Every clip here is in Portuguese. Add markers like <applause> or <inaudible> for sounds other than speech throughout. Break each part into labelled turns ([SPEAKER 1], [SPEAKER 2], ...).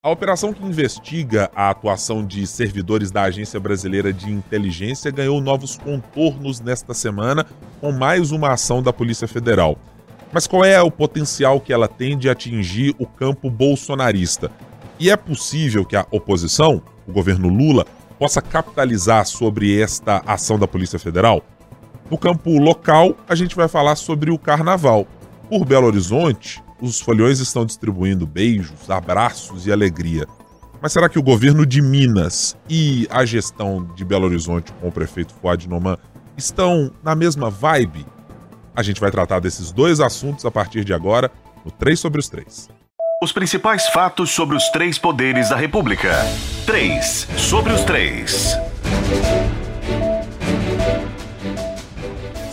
[SPEAKER 1] A operação que investiga a atuação de servidores da Agência Brasileira de Inteligência ganhou novos contornos nesta semana com mais uma ação da Polícia Federal. Mas qual é o potencial que ela tem de atingir o campo bolsonarista? E é possível que a oposição, o governo Lula, possa capitalizar sobre esta ação da Polícia Federal? No campo local, a gente vai falar sobre o carnaval. Por Belo Horizonte, os folhões estão distribuindo beijos, abraços e alegria. Mas será que o governo de Minas e a gestão de Belo Horizonte com o prefeito Fuad Noman estão na mesma vibe? A gente vai tratar desses dois assuntos a partir de agora no 3 sobre os 3.
[SPEAKER 2] Os principais fatos sobre os três poderes da República. 3 sobre os 3.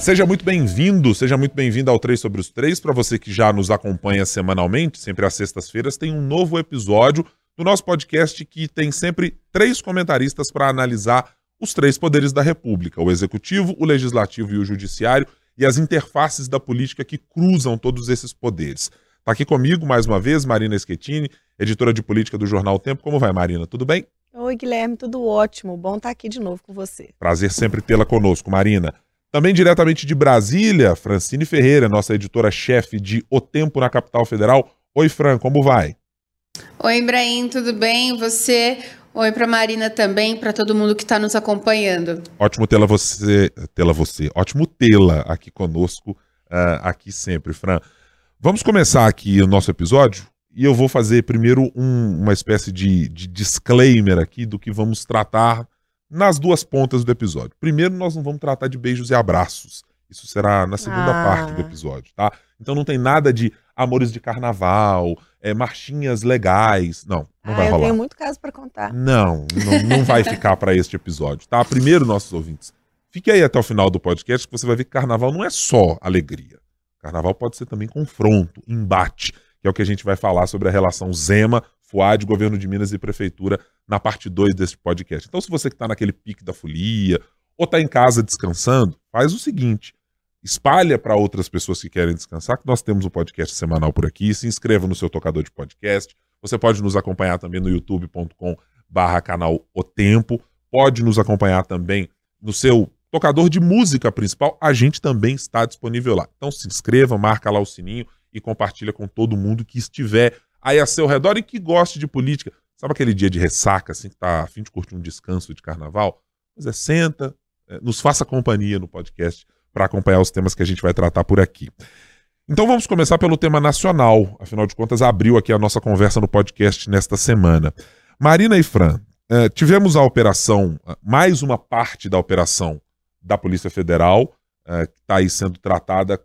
[SPEAKER 1] Seja muito bem-vindo, seja muito bem-vindo ao 3 sobre os 3. Para você que já nos acompanha semanalmente, sempre às sextas-feiras, tem um novo episódio do nosso podcast que tem sempre três comentaristas para analisar os três poderes da República: o executivo, o legislativo e o judiciário, e as interfaces da política que cruzam todos esses poderes. Está aqui comigo, mais uma vez, Marina Schettini, editora de política do Jornal Tempo. Como vai, Marina? Tudo bem?
[SPEAKER 3] Oi, Guilherme, tudo ótimo. Bom estar aqui de novo com você.
[SPEAKER 1] Prazer sempre tê-la conosco, Marina. Também diretamente de Brasília, Francine Ferreira, nossa editora-chefe de O Tempo na Capital Federal. Oi, Fran, como vai?
[SPEAKER 4] Oi, Ibrahim, tudo bem? Você? Oi para Marina também, para todo mundo que está nos acompanhando.
[SPEAKER 1] Ótimo tê-la você, tê-la você, ótimo tê-la aqui conosco, uh, aqui sempre, Fran. Vamos começar aqui o nosso episódio e eu vou fazer primeiro um, uma espécie de, de disclaimer aqui do que vamos tratar nas duas pontas do episódio. Primeiro, nós não vamos tratar de beijos e abraços. Isso será na segunda ah. parte do episódio, tá? Então não tem nada de amores de carnaval, é, marchinhas legais. Não, não ah, vai rolar. Eu
[SPEAKER 3] tenho muito caso para contar.
[SPEAKER 1] Não, não, não vai <laughs> ficar para este episódio, tá? Primeiro, nossos ouvintes, fique aí até o final do podcast que você vai ver que carnaval não é só alegria. Carnaval pode ser também confronto, embate, que é o que a gente vai falar sobre a relação Zema, Fuad, governo de Minas e prefeitura na parte 2 desse podcast. Então, se você que está naquele pique da folia ou está em casa descansando, faz o seguinte: espalha para outras pessoas que querem descansar, que nós temos um podcast semanal por aqui. Se inscreva no seu tocador de podcast. Você pode nos acompanhar também no youtube.com barra canal O Tempo. Pode nos acompanhar também no seu tocador de música principal. A gente também está disponível lá. Então se inscreva, marca lá o sininho e compartilha com todo mundo que estiver aí a seu redor e que goste de política. Sabe aquele dia de ressaca, assim, que tá a fim de curtir um descanso de carnaval? Mas é, senta, é, nos faça companhia no podcast para acompanhar os temas que a gente vai tratar por aqui. Então vamos começar pelo tema nacional. Afinal de contas, abriu aqui a nossa conversa no podcast nesta semana. Marina e Fran, é, tivemos a operação, mais uma parte da operação da Polícia Federal, é, que está aí sendo tratada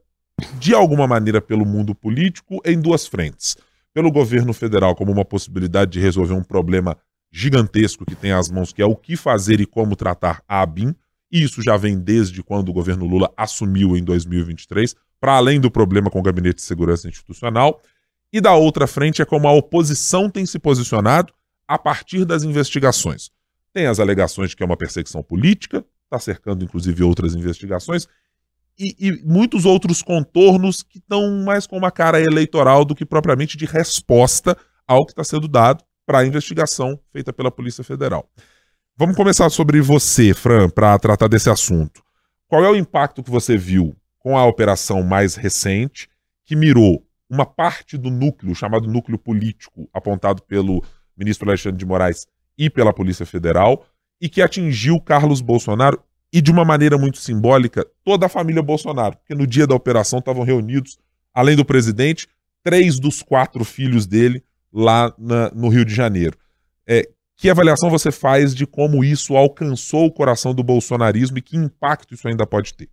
[SPEAKER 1] de alguma maneira pelo mundo político em duas frentes pelo governo federal como uma possibilidade de resolver um problema gigantesco que tem às mãos, que é o que fazer e como tratar a ABIN. E isso já vem desde quando o governo Lula assumiu em 2023, para além do problema com o Gabinete de Segurança Institucional. E da outra frente é como a oposição tem se posicionado a partir das investigações. Tem as alegações de que é uma perseguição política, está cercando inclusive outras investigações, e, e muitos outros contornos que estão mais com uma cara eleitoral do que propriamente de resposta ao que está sendo dado para a investigação feita pela Polícia Federal. Vamos começar sobre você, Fran, para tratar desse assunto. Qual é o impacto que você viu com a operação mais recente, que mirou uma parte do núcleo, chamado núcleo político, apontado pelo ministro Alexandre de Moraes e pela Polícia Federal, e que atingiu Carlos Bolsonaro e de uma maneira muito simbólica, toda a família Bolsonaro, porque no dia da operação estavam reunidos, além do presidente, três dos quatro filhos dele lá na, no Rio de Janeiro. É, que avaliação você faz de como isso alcançou o coração do bolsonarismo e que impacto isso ainda pode ter?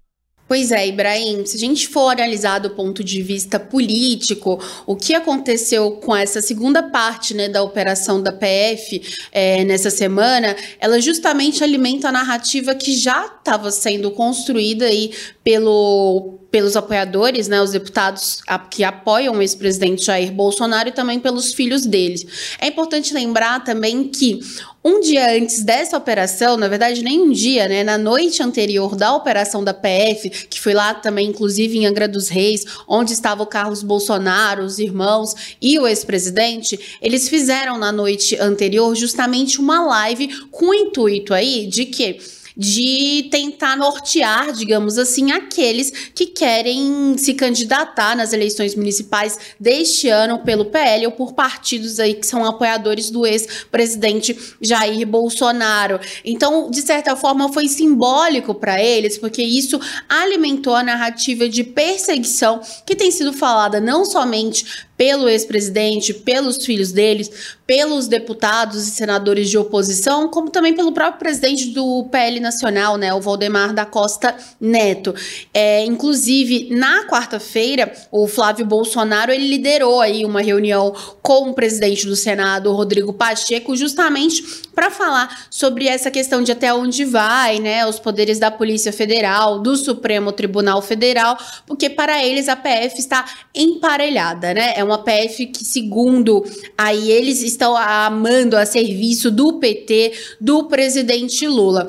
[SPEAKER 4] Pois é, Ibrahim, se a gente for analisar do ponto de vista político, o que aconteceu com essa segunda parte né, da operação da PF é, nessa semana, ela justamente alimenta a narrativa que já estava sendo construída aí pelo pelos apoiadores, né, os deputados que apoiam o ex-presidente Jair Bolsonaro e também pelos filhos deles. É importante lembrar também que um dia antes dessa operação, na verdade nem um dia, né, na noite anterior da operação da PF, que foi lá também inclusive em Angra dos Reis, onde estava o Carlos Bolsonaro, os irmãos e o ex-presidente, eles fizeram na noite anterior justamente uma live com o intuito aí de que de tentar nortear, digamos assim, aqueles que querem se candidatar nas eleições municipais deste ano pelo PL ou por partidos aí que são apoiadores do ex-presidente Jair Bolsonaro. Então, de certa forma, foi simbólico para eles, porque isso alimentou a narrativa de perseguição que tem sido falada não somente pelo ex-presidente, pelos filhos deles, pelos deputados e senadores de oposição, como também pelo próprio presidente do PL Nacional, né, o Valdemar da Costa Neto. É, inclusive, na quarta-feira, o Flávio Bolsonaro ele liderou aí uma reunião com o presidente do Senado, Rodrigo Pacheco, justamente para falar sobre essa questão de até onde vai, né, os poderes da Polícia Federal, do Supremo Tribunal Federal, porque para eles a PF está emparelhada, né? É uma PF que, segundo aí, eles estão amando a serviço do PT, do presidente Lula.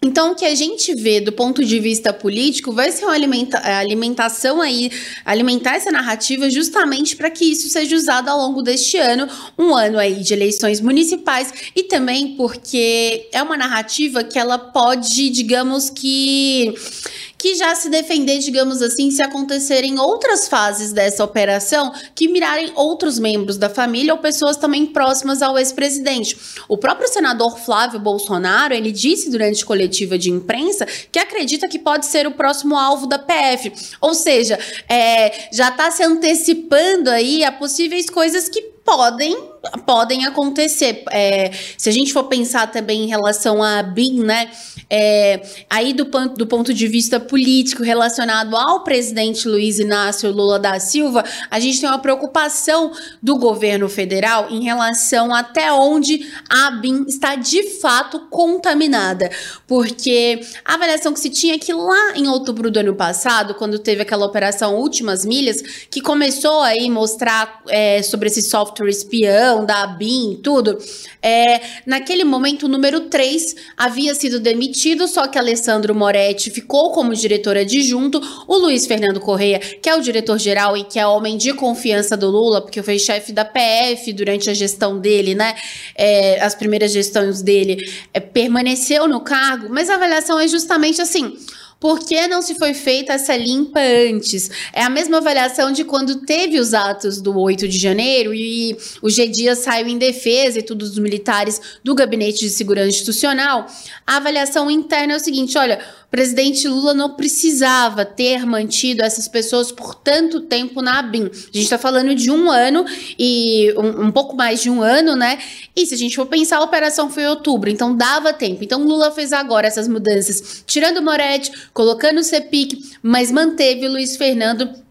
[SPEAKER 4] Então, o que a gente vê do ponto de vista político vai ser uma alimenta alimentação aí, alimentar essa narrativa justamente para que isso seja usado ao longo deste ano, um ano aí de eleições municipais e também porque é uma narrativa que ela pode, digamos que que já se defender, digamos assim, se acontecerem outras fases dessa operação que mirarem outros membros da família ou pessoas também próximas ao ex-presidente. O próprio senador Flávio Bolsonaro, ele disse durante coletiva de imprensa que acredita que pode ser o próximo alvo da PF. Ou seja, é, já está se antecipando aí a possíveis coisas que podem podem acontecer. É, se a gente for pensar também em relação a BIM, né? É, aí do, do ponto de vista político relacionado ao presidente Luiz Inácio Lula da Silva, a gente tem uma preocupação do governo federal em relação até onde a BIM está de fato contaminada. Porque a avaliação que se tinha é que lá em outubro do ano passado, quando teve aquela operação Últimas Milhas, que começou aí mostrar é, sobre esse software espião, da ABIN, tudo, é, naquele momento o número 3 havia sido demitido, só que Alessandro Moretti ficou como diretor adjunto, o Luiz Fernando Correia, que é o diretor-geral e que é homem de confiança do Lula, porque foi chefe da PF durante a gestão dele, né, é, as primeiras gestões dele, é, permaneceu no cargo, mas a avaliação é justamente assim, por que não se foi feita essa limpa antes? É a mesma avaliação de quando teve os atos do 8 de janeiro e o G Dias saiu em defesa e todos os militares do Gabinete de Segurança Institucional. A avaliação interna é o seguinte: olha, o presidente Lula não precisava ter mantido essas pessoas por tanto tempo na ABIN. A gente está falando de um ano e um, um, pouco mais de um ano, né? E se a gente for pensar, a operação foi em outubro, então dava tempo. Então Lula fez agora essas mudanças, tirando o Moretti, colocando o CEPIC, mas manteve o Luiz Fernando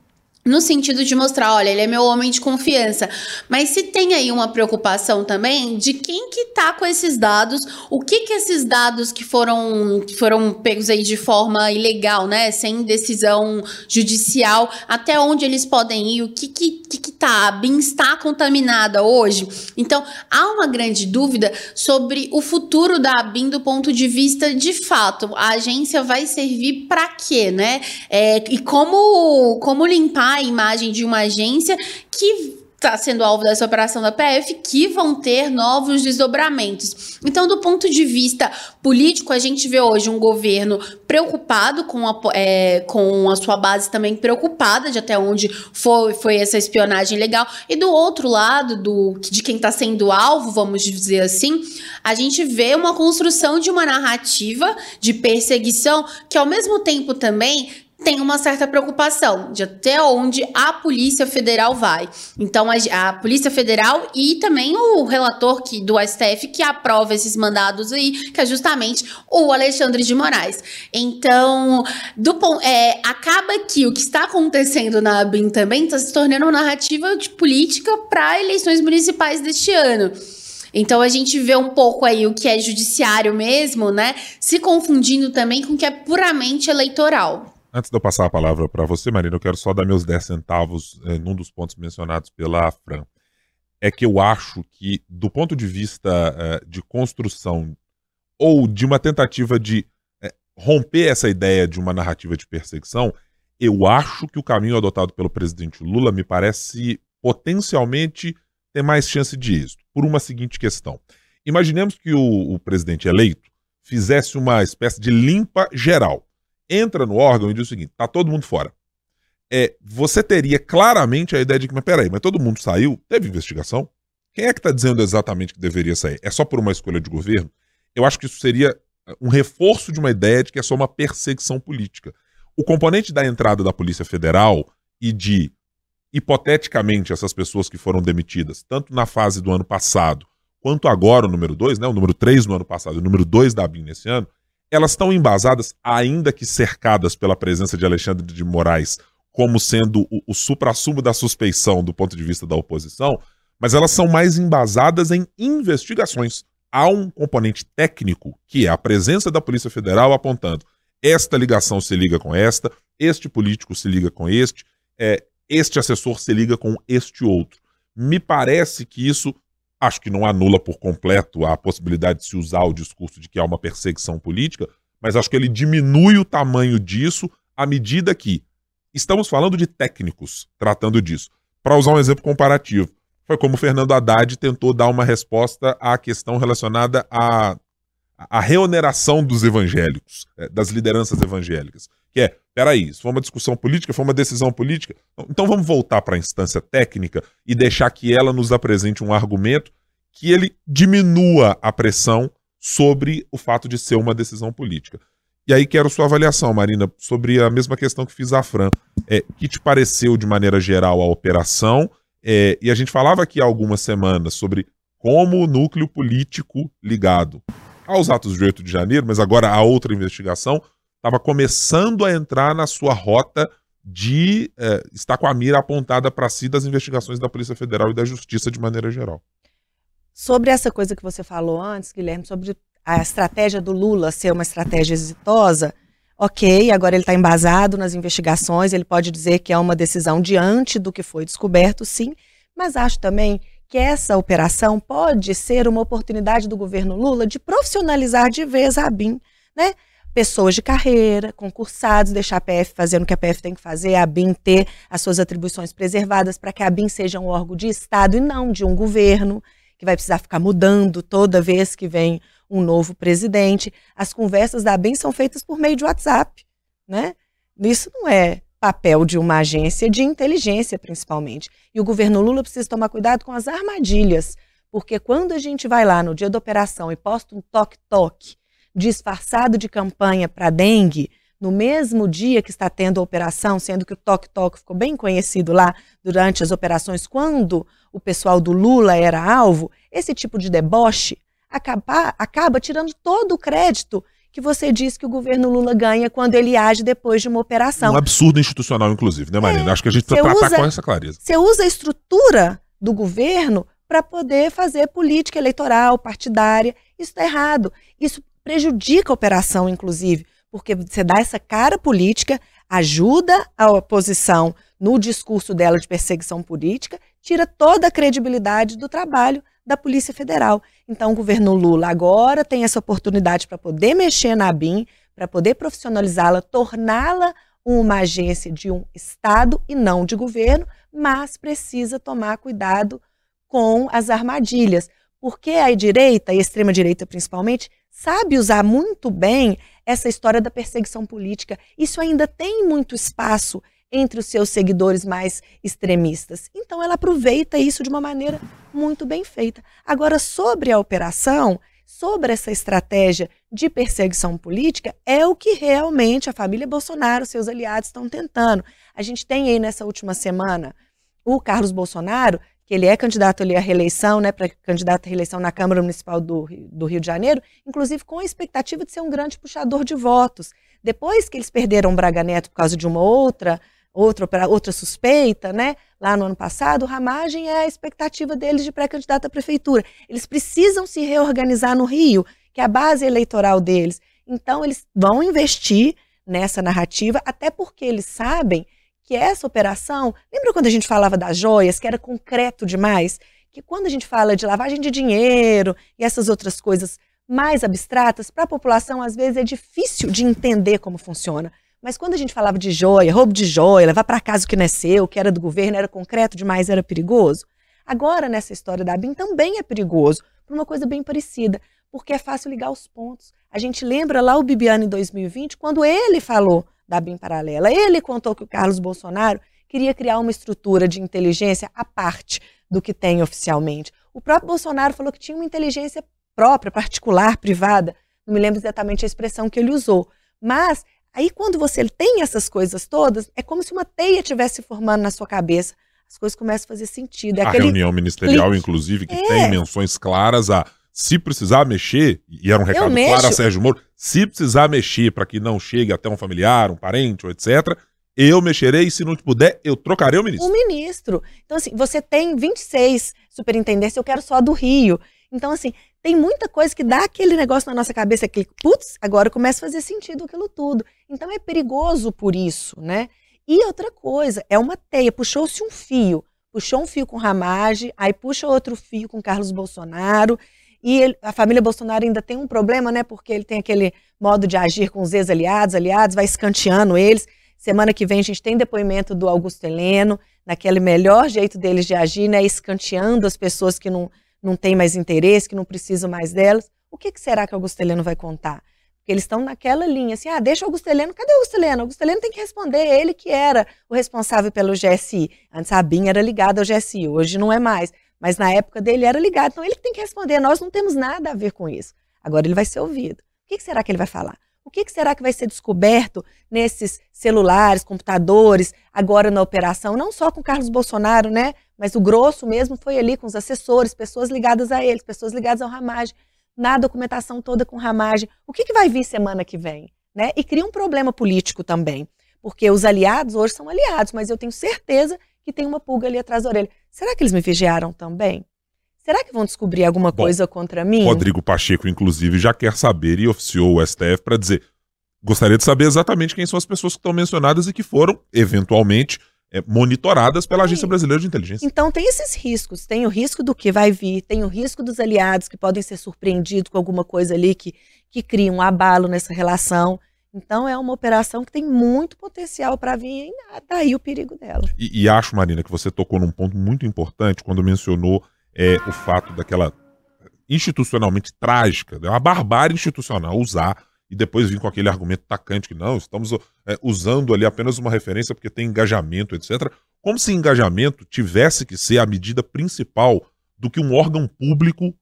[SPEAKER 4] no sentido de mostrar, olha, ele é meu homem de confiança. Mas se tem aí uma preocupação também de quem que tá com esses dados, o que que esses dados que foram que foram pegos aí de forma ilegal, né, sem decisão judicial, até onde eles podem ir, o que que, que, que tá, a BIM está contaminada hoje. Então, há uma grande dúvida sobre o futuro da BIM do ponto de vista de fato. A agência vai servir para quê, né? É, e como como limpar a imagem de uma agência que está sendo alvo dessa operação da PF, que vão ter novos desdobramentos. Então, do ponto de vista político, a gente vê hoje um governo preocupado com a, é, com a sua base também preocupada de até onde foi, foi essa espionagem legal. E do outro lado, do, de quem está sendo alvo, vamos dizer assim, a gente vê uma construção de uma narrativa de perseguição que, ao mesmo tempo, também tem uma certa preocupação de até onde a Polícia Federal vai. Então, a, a, Polícia Federal e também o relator que, do STF que aprova esses mandados aí, que é justamente o Alexandre de Moraes. Então, do, é, acaba que o que está acontecendo na ABIN também está se tornando uma narrativa de política para eleições municipais deste ano. Então a gente vê um pouco aí o que é judiciário mesmo, né? Se confundindo também com o que é puramente eleitoral.
[SPEAKER 1] Antes de eu passar a palavra para você, Marina, eu quero só dar meus 10 centavos é, num dos pontos mencionados pela Fran. É que eu acho que, do ponto de vista é, de construção ou de uma tentativa de é, romper essa ideia de uma narrativa de perseguição, eu acho que o caminho adotado pelo presidente Lula me parece potencialmente ter mais chance de êxito, por uma seguinte questão. Imaginemos que o, o presidente eleito fizesse uma espécie de limpa geral entra no órgão e diz o seguinte: tá todo mundo fora. É, você teria claramente a ideia de que, mas peraí, mas todo mundo saiu? Teve investigação? Quem é que está dizendo exatamente que deveria sair? É só por uma escolha de governo? Eu acho que isso seria um reforço de uma ideia de que é só uma perseguição política. O componente da entrada da Polícia Federal e de, hipoteticamente, essas pessoas que foram demitidas, tanto na fase do ano passado, quanto agora o número 2, né, o número 3 no ano passado e o número 2 da ABIN nesse ano, elas estão embasadas, ainda que cercadas pela presença de Alexandre de Moraes como sendo o, o supra-sumo da suspeição do ponto de vista da oposição, mas elas são mais embasadas em investigações. Há um componente técnico, que é a presença da Polícia Federal apontando esta ligação se liga com esta, este político se liga com este, é, este assessor se liga com este outro. Me parece que isso Acho que não anula por completo a possibilidade de se usar o discurso de que há uma perseguição política, mas acho que ele diminui o tamanho disso à medida que estamos falando de técnicos tratando disso. Para usar um exemplo comparativo, foi como o Fernando Haddad tentou dar uma resposta à questão relacionada à, à reoneração dos evangélicos, é, das lideranças evangélicas. Que é, peraí, isso foi uma discussão política, foi uma decisão política. Então vamos voltar para a instância técnica e deixar que ela nos apresente um argumento que ele diminua a pressão sobre o fato de ser uma decisão política. E aí quero sua avaliação, Marina, sobre a mesma questão que fiz a Fran. É, que te pareceu, de maneira geral, a operação? É, e a gente falava aqui há algumas semanas sobre como o núcleo político ligado aos atos de 8 de janeiro, mas agora a outra investigação, estava começando a entrar na sua rota de é, estar com a mira apontada para si das investigações da Polícia Federal e da Justiça de maneira geral.
[SPEAKER 3] Sobre essa coisa que você falou antes, Guilherme, sobre a estratégia do Lula ser uma estratégia exitosa, ok, agora ele está embasado nas investigações, ele pode dizer que é uma decisão diante do que foi descoberto, sim, mas acho também que essa operação pode ser uma oportunidade do governo Lula de profissionalizar de vez a BIM, né? Pessoas de carreira, concursados, deixar a PF fazendo o que a PF tem que fazer, a BIM ter as suas atribuições preservadas para que a BIM seja um órgão de Estado e não de um governo, que vai precisar ficar mudando toda vez que vem um novo presidente. As conversas da BIM são feitas por meio de WhatsApp, né? Isso não é papel de uma agência de inteligência, principalmente. E o governo Lula precisa tomar cuidado com as armadilhas, porque quando a gente vai lá no dia da operação e posta um toque-toque disfarçado de campanha para dengue, no mesmo dia que está tendo a operação, sendo que o toque-toque ficou bem conhecido lá durante as operações, quando o pessoal do Lula era alvo, esse tipo de deboche acaba, acaba tirando todo o crédito que você diz que o governo Lula ganha quando ele age depois de uma operação.
[SPEAKER 1] Um absurdo institucional, inclusive, né, Marina? É, Acho que a gente precisa tratar usa, com essa clareza.
[SPEAKER 3] Você usa a estrutura do governo para poder fazer política eleitoral, partidária. Isso está errado. Isso prejudica a operação, inclusive, porque você dá essa cara política, ajuda a oposição no discurso dela de perseguição política, tira toda a credibilidade do trabalho da Polícia Federal. Então, o governo Lula agora tem essa oportunidade para poder mexer na BIM, para poder profissionalizá-la, torná-la uma agência de um Estado e não de governo, mas precisa tomar cuidado com as armadilhas, porque a direita, e a extrema-direita principalmente, sabe usar muito bem essa história da perseguição política. Isso ainda tem muito espaço entre os seus seguidores mais extremistas. Então ela aproveita isso de uma maneira muito bem feita. Agora, sobre a operação, sobre essa estratégia de perseguição política, é o que realmente a família Bolsonaro, seus aliados, estão tentando. A gente tem aí nessa última semana o Carlos Bolsonaro que ele é candidato ali à reeleição, né, para candidato à reeleição na Câmara Municipal do, do Rio de Janeiro, inclusive com a expectativa de ser um grande puxador de votos. Depois que eles perderam o Braga Neto por causa de uma outra outra, outra suspeita, né? Lá no ano passado, Ramagem é a expectativa deles de pré-candidato à prefeitura. Eles precisam se reorganizar no Rio, que é a base eleitoral deles. Então, eles vão investir nessa narrativa, até porque eles sabem que essa operação. Lembra quando a gente falava das joias, que era concreto demais? Que quando a gente fala de lavagem de dinheiro e essas outras coisas mais abstratas, para a população às vezes é difícil de entender como funciona. Mas quando a gente falava de joia, roubo de joia, levar para casa o que não é seu, que era do governo, era concreto demais, era perigoso. Agora, nessa história da BIM, também é perigoso, por uma coisa bem parecida, porque é fácil ligar os pontos. A gente lembra lá o Bibiano em 2020, quando ele falou da BIM paralela. Ele contou que o Carlos Bolsonaro queria criar uma estrutura de inteligência à parte do que tem oficialmente. O próprio Bolsonaro falou que tinha uma inteligência própria, particular, privada. Não me lembro exatamente a expressão que ele usou. Mas aí quando você tem essas coisas todas, é como se uma teia estivesse formando na sua cabeça. As coisas começam a fazer sentido. É
[SPEAKER 1] a reunião ministerial, clique. inclusive, que é. tem menções claras a se precisar mexer, e era um recado claro a Sérgio Moro, se precisar mexer para que não chegue até um familiar, um parente, ou etc., eu mexerei, e se não puder, eu trocarei o ministro.
[SPEAKER 3] O ministro. Então, assim, você tem 26 superintendências, eu quero só do Rio. Então, assim, tem muita coisa que dá aquele negócio na nossa cabeça, aquele, putz, agora começa a fazer sentido aquilo tudo. Então, é perigoso por isso, né? E outra coisa, é uma teia, puxou-se um fio, puxou um fio com Ramage, aí puxa outro fio com Carlos Bolsonaro, e ele, a família Bolsonaro ainda tem um problema, né? Porque ele tem aquele modo de agir com os ex-aliados, aliados, vai escanteando eles. Semana que vem a gente tem depoimento do Augusto Heleno, naquele melhor jeito deles de agir, né? Escanteando as pessoas que não, não têm mais interesse, que não precisam mais delas. O que, que será que o Augusto Heleno vai contar? Porque eles estão naquela linha, assim, ah, deixa o Augusto Heleno, cadê o Augusto Heleno? O Augusto Heleno tem que responder, ele que era o responsável pelo GSI. Antes a BIM era ligada ao GSI, hoje não é mais. Mas na época dele era ligado. Então ele tem que responder. Nós não temos nada a ver com isso. Agora ele vai ser ouvido. O que será que ele vai falar? O que será que vai ser descoberto nesses celulares, computadores, agora na operação? Não só com Carlos Bolsonaro, né? Mas o grosso mesmo foi ali com os assessores, pessoas ligadas a eles, pessoas ligadas ao Ramage, na documentação toda com Ramage. O que, que vai vir semana que vem? Né? E cria um problema político também. Porque os aliados hoje são aliados, mas eu tenho certeza que tem uma pulga ali atrás da orelha. Será que eles me vigiaram também? Será que vão descobrir alguma Bom, coisa contra mim?
[SPEAKER 1] Rodrigo Pacheco, inclusive, já quer saber e oficiou o STF para dizer: gostaria de saber exatamente quem são as pessoas que estão mencionadas e que foram, eventualmente, é, monitoradas pela Agência Brasileira de Inteligência.
[SPEAKER 3] Então tem esses riscos. Tem o risco do que vai vir, tem o risco dos aliados que podem ser surpreendidos com alguma coisa ali que, que cria um abalo nessa relação. Então é uma operação que tem muito potencial para vir daí o perigo dela.
[SPEAKER 1] E, e, acho, Marina, que você tocou num ponto muito importante quando mencionou é, o fato daquela institucionalmente trágica, né, uma barbárie institucional usar e depois vir com aquele argumento tacante que não, estamos é, usando ali apenas uma referência porque tem engajamento, etc. Como se engajamento tivesse que ser a medida principal do que um órgão público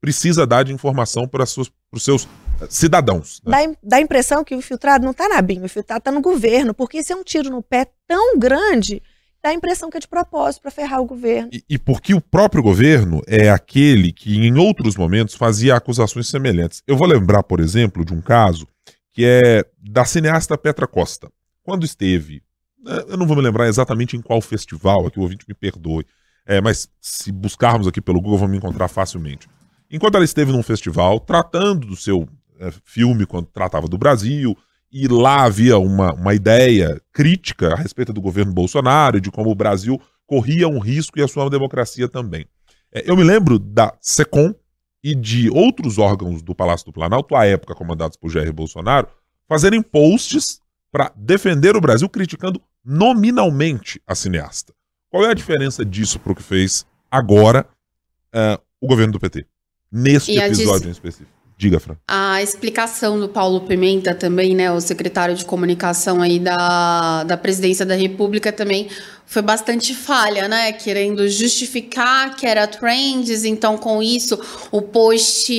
[SPEAKER 1] precisa dar de informação para, os seus cidadãos.
[SPEAKER 3] Né? Dá, dá a impressão que o infiltrado não está na BIM, o infiltrado está no governo, porque isso é um tiro no pé tão grande, dá a impressão que é de propósito para ferrar o governo.
[SPEAKER 1] E, e, porque o próprio governo é aquele que, em outros momentos, fazia acusações semelhantes. Eu vou lembrar, por exemplo, de um caso que é da cineasta Petra Costa. Quando esteve, né, eu não vou me lembrar exatamente em qual festival, aqui o ouvinte me perdoe, é, mas se buscarmos aqui pelo Google, vamos encontrar facilmente. Enquanto ela esteve num festival, tratando do seu é, filme quando tratava do Brasil, e lá havia uma, uma ideia crítica a respeito do governo Bolsonaro de como o Brasil corria um risco e a sua democracia também. É, eu me lembro da SECOM e de outros órgãos do Palácio do Planalto, à época comandados por Jair Bolsonaro, fazerem posts para defender o Brasil, criticando nominalmente a cineasta. Qual é a diferença disso para o que fez agora uh, o governo do PT? Neste episódio em específico. Diga, Fran.
[SPEAKER 4] A explicação do Paulo Pimenta também, né, o secretário de comunicação aí da, da presidência da República também foi bastante falha, né? Querendo justificar que era trends, então com isso o post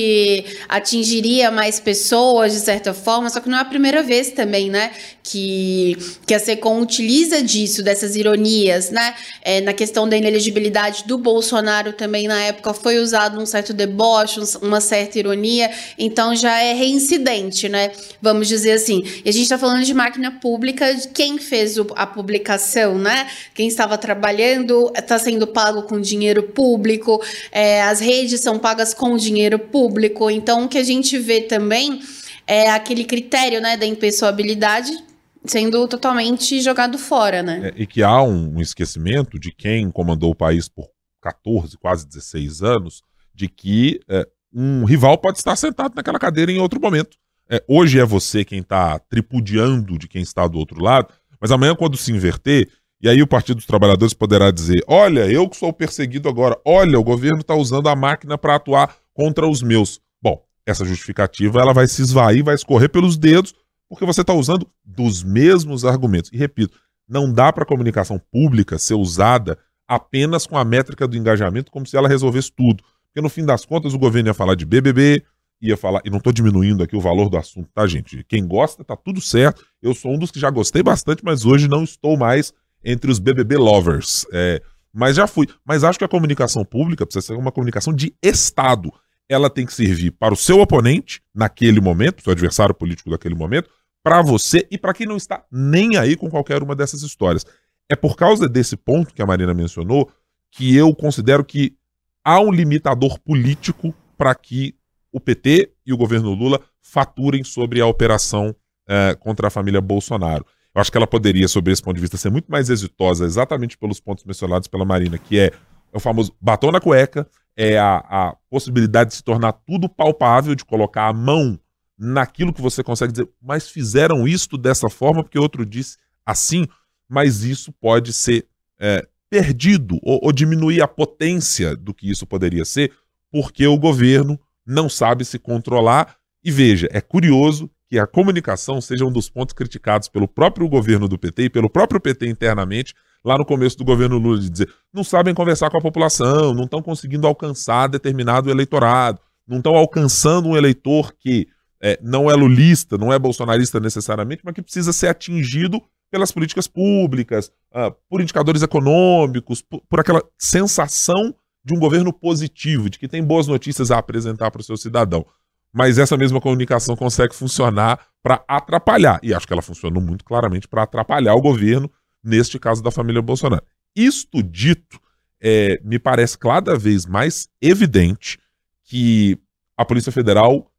[SPEAKER 4] atingiria mais pessoas de certa forma, só que não é a primeira vez também, né? Que, que a SECOM utiliza disso, dessas ironias, né? É, na questão da inelegibilidade do Bolsonaro também na época foi usado um certo deboche, uma certa ironia, então já é reincidente, né? Vamos dizer assim. E a gente está falando de máquina pública, de quem fez a publicação, né? quem estava trabalhando está sendo pago com dinheiro público, é, as redes são pagas com dinheiro público. Então, o que a gente vê também é aquele critério né, da impessoabilidade sendo totalmente jogado fora, né?
[SPEAKER 1] É, e que há um, um esquecimento de quem comandou o país por 14, quase 16 anos, de que é, um rival pode estar sentado naquela cadeira em outro momento. É, hoje é você quem está tripudiando de quem está do outro lado, mas amanhã, quando se inverter, e aí o Partido dos Trabalhadores poderá dizer: olha, eu que sou perseguido agora, olha, o governo está usando a máquina para atuar contra os meus. Bom, essa justificativa ela vai se esvair, vai escorrer pelos dedos, porque você está usando dos mesmos argumentos. E repito, não dá para a comunicação pública ser usada apenas com a métrica do engajamento, como se ela resolvesse tudo. Porque no fim das contas o governo ia falar de BBB, ia falar, e não estou diminuindo aqui o valor do assunto, tá, gente? Quem gosta, tá tudo certo. Eu sou um dos que já gostei bastante, mas hoje não estou mais entre os BBB lovers. É, mas já fui. Mas acho que a comunicação pública precisa ser uma comunicação de Estado. Ela tem que servir para o seu oponente, naquele momento, seu adversário político daquele momento, para você e para quem não está nem aí com qualquer uma dessas histórias. É por causa desse ponto que a Marina mencionou que eu considero que há um limitador político para que o PT e o governo Lula faturem sobre a operação é, contra a família Bolsonaro. Eu acho que ela poderia, sob esse ponto de vista, ser muito mais exitosa exatamente pelos pontos mencionados pela Marina, que é o famoso batom na cueca, é a, a possibilidade de se tornar tudo palpável, de colocar a mão naquilo que você consegue dizer, mas fizeram isto dessa forma porque outro disse assim, mas isso pode ser é, perdido ou, ou diminuir a potência do que isso poderia ser, porque o governo não sabe se controlar. E veja, é curioso que a comunicação seja um dos pontos criticados pelo próprio governo do PT e pelo próprio PT internamente, lá no começo do governo Lula, de dizer não sabem conversar com a população, não estão conseguindo alcançar determinado eleitorado, não estão alcançando um eleitor que é, não é lulista, não é bolsonarista necessariamente, mas que precisa ser atingido pelas políticas públicas, uh, por indicadores econômicos, por, por, aquela sensação de um governo positivo, de que tem boas notícias a apresentar para o seu cidadão. Mas essa mesma comunicação consegue funcionar para atrapalhar, e acho que ela funcionou muito claramente para atrapalhar o governo, neste caso da família Bolsonaro. Isto dito, é, me parece cada vez mais evidente que a Polícia Federal